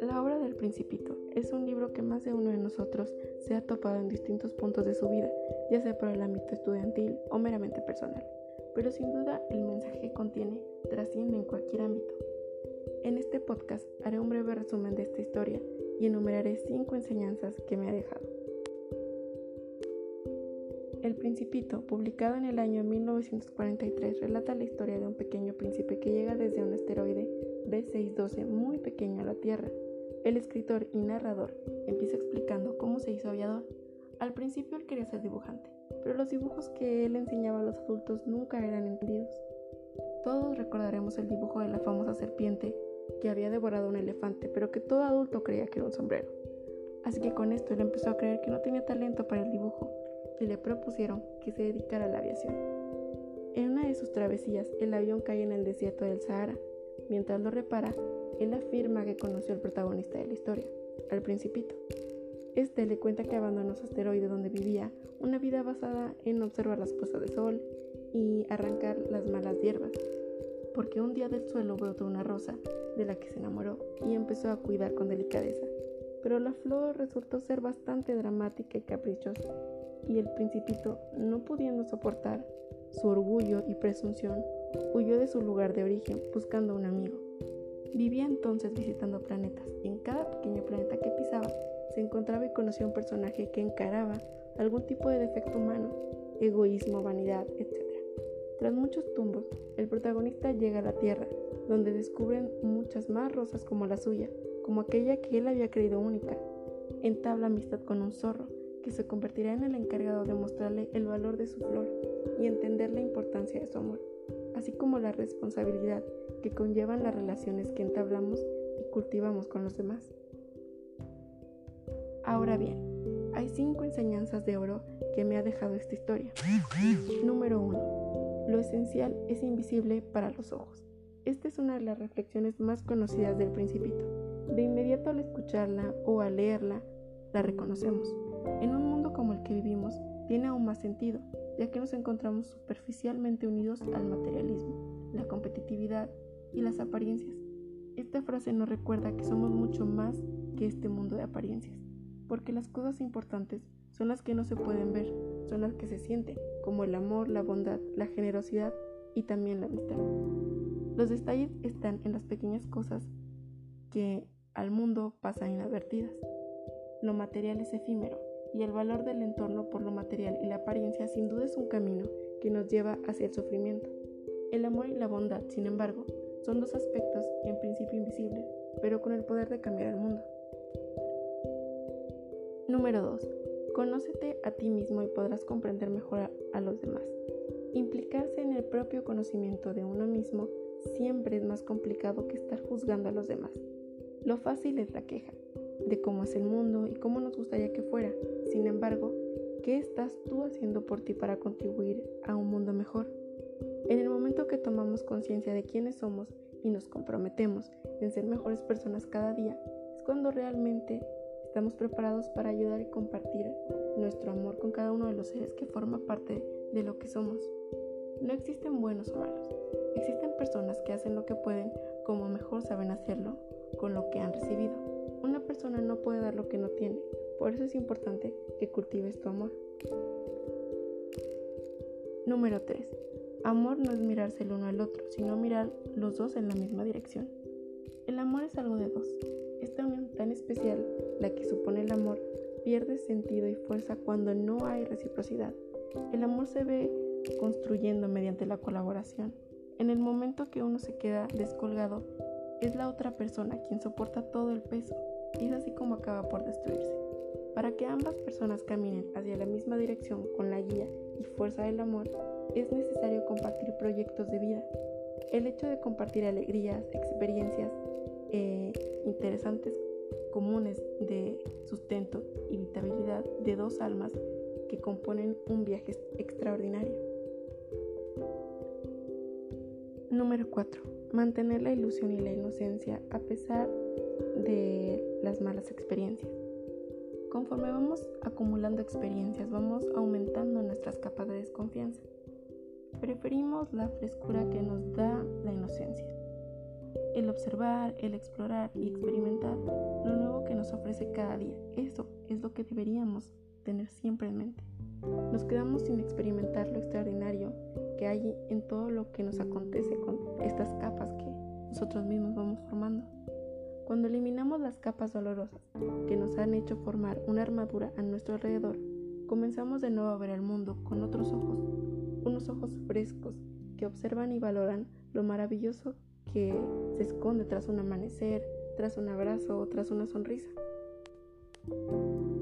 La obra del Principito es un libro que más de uno de nosotros se ha topado en distintos puntos de su vida, ya sea por el ámbito estudiantil o meramente personal, pero sin duda el mensaje que contiene trasciende en cualquier ámbito. En este podcast haré un breve resumen de esta historia y enumeraré cinco enseñanzas que me ha dejado. El Principito, publicado en el año 1943, relata la historia de un pequeño príncipe que llega desde un asteroide B612 muy pequeño a la Tierra. El escritor y narrador empieza explicando cómo se hizo aviador. Al principio él quería ser dibujante, pero los dibujos que él enseñaba a los adultos nunca eran entendidos. Todos recordaremos el dibujo de la famosa serpiente que había devorado un elefante, pero que todo adulto creía que era un sombrero. Así que con esto él empezó a creer que no tenía talento para el dibujo y le propusieron que se dedicara a la aviación. En una de sus travesías, el avión cae en el desierto del Sahara. Mientras lo repara, él afirma que conoció al protagonista de la historia, al principito. Este le cuenta que abandonó su asteroide donde vivía una vida basada en observar las puestas de sol y arrancar las malas hierbas, porque un día del suelo brotó una rosa de la que se enamoró y empezó a cuidar con delicadeza. Pero la flor resultó ser bastante dramática y caprichosa, y el principito, no pudiendo soportar su orgullo y presunción, huyó de su lugar de origen buscando un amigo. Vivía entonces visitando planetas y en cada pequeño planeta que pisaba se encontraba y conocía un personaje que encaraba algún tipo de defecto humano, egoísmo, vanidad, etc. Tras muchos tumbos, el protagonista llega a la Tierra, donde descubren muchas más rosas como la suya, como aquella que él había creído única. Entabla amistad con un zorro, que se convertirá en el encargado de mostrarle el valor de su flor y entender la importancia de su amor, así como la responsabilidad que conllevan las relaciones que entablamos y cultivamos con los demás. Ahora bien, hay cinco enseñanzas de oro que me ha dejado esta historia. Número 1. Lo esencial es invisible para los ojos. Esta es una de las reflexiones más conocidas del principito. De inmediato al escucharla o al leerla, la reconocemos. En un mundo como el que vivimos, tiene aún más sentido, ya que nos encontramos superficialmente unidos al materialismo, la competitividad y las apariencias. Esta frase nos recuerda que somos mucho más que este mundo de apariencias, porque las cosas importantes son las que no se pueden ver, son las que se sienten, como el amor, la bondad, la generosidad y también la amistad. Los detalles están en las pequeñas cosas que al mundo pasan inadvertidas. Lo material es efímero, y el valor del entorno por lo material y la apariencia sin duda es un camino que nos lleva hacia el sufrimiento. El amor y la bondad, sin embargo, son dos aspectos en principio invisibles, pero con el poder de cambiar el mundo. Número 2. Conócete a ti mismo y podrás comprender mejor a, los demás. Implicarse en el propio conocimiento de uno mismo siempre es más complicado que estar juzgando a los demás. Lo fácil es la queja, de cómo es el mundo y cómo nos gustaría que fuera. Sin embargo, ¿qué estás tú haciendo por ti para contribuir a un mundo mejor? En el momento que tomamos conciencia de quiénes somos y nos comprometemos en ser mejores personas cada día, es cuando realmente estamos preparados para ayudar y compartir nuestro amor con cada uno de los seres que forma parte de lo que somos. No existen buenos o malos, existen personas que hacen lo que pueden como mejor saben hacerlo con lo que han recibido. Una persona no puede dar lo que no tiene, por eso es importante que cultives tu amor. Número 3. Amor no es mirarse el uno al otro, sino mirar los dos en la misma dirección. El amor es algo de dos. Esta unión tan especial, la que supone el amor, pierde sentido y fuerza cuando no hay reciprocidad. El amor se ve construyendo mediante la colaboración. En el momento que uno se queda descolgado, es la otra persona quien soporta todo el peso y es así como acaba por destruirse. Para que ambas personas caminen hacia la misma dirección con la guía y fuerza del amor, es necesario compartir proyectos de vida. El hecho de compartir alegrías, experiencias eh, interesantes, comunes de sustento y vitabilidad de dos almas que componen un viaje extraordinario. Número 4. Mantener la ilusión y la inocencia a pesar de las malas experiencias. Conforme vamos acumulando experiencias, vamos aumentando nuestras capas de desconfianza. Preferimos la frescura que nos da la inocencia. El observar, el explorar y experimentar lo nuevo que nos ofrece cada día. Eso es lo que deberíamos tener siempre en mente. Nos quedamos sin experimentar lo extraordinario que hay en todo lo que nos acontece con estas capas que nosotros mismos vamos formando. Cuando eliminamos las capas dolorosas que nos han hecho formar una armadura a nuestro alrededor, comenzamos de nuevo a ver el mundo con otros ojos, unos ojos frescos que observan y valoran lo maravilloso que se esconde tras un amanecer, tras un abrazo o tras una sonrisa.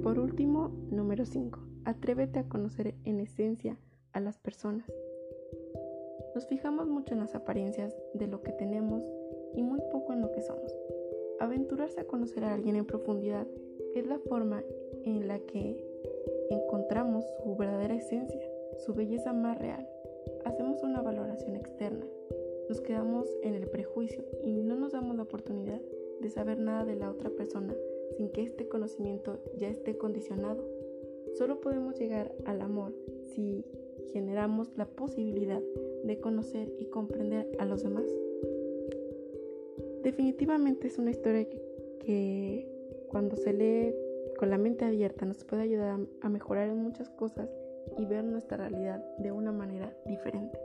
Por último, número 5. Atrévete a conocer en esencia a las personas. Nos fijamos mucho en las apariencias de lo que tenemos y muy poco en lo que somos. Aventurarse a conocer a alguien en profundidad es la forma en la que encontramos su verdadera esencia, su belleza más real. Hacemos una valoración externa, nos quedamos en el prejuicio y no nos damos la oportunidad de saber nada de la otra persona sin que este conocimiento ya esté condicionado. Solo podemos llegar al amor si generamos la posibilidad de conocer y comprender a los demás. Definitivamente es una historia que, cuando se lee con la mente abierta nos puede ayudar a mejorar en muchas cosas y ver nuestra realidad de una manera diferente.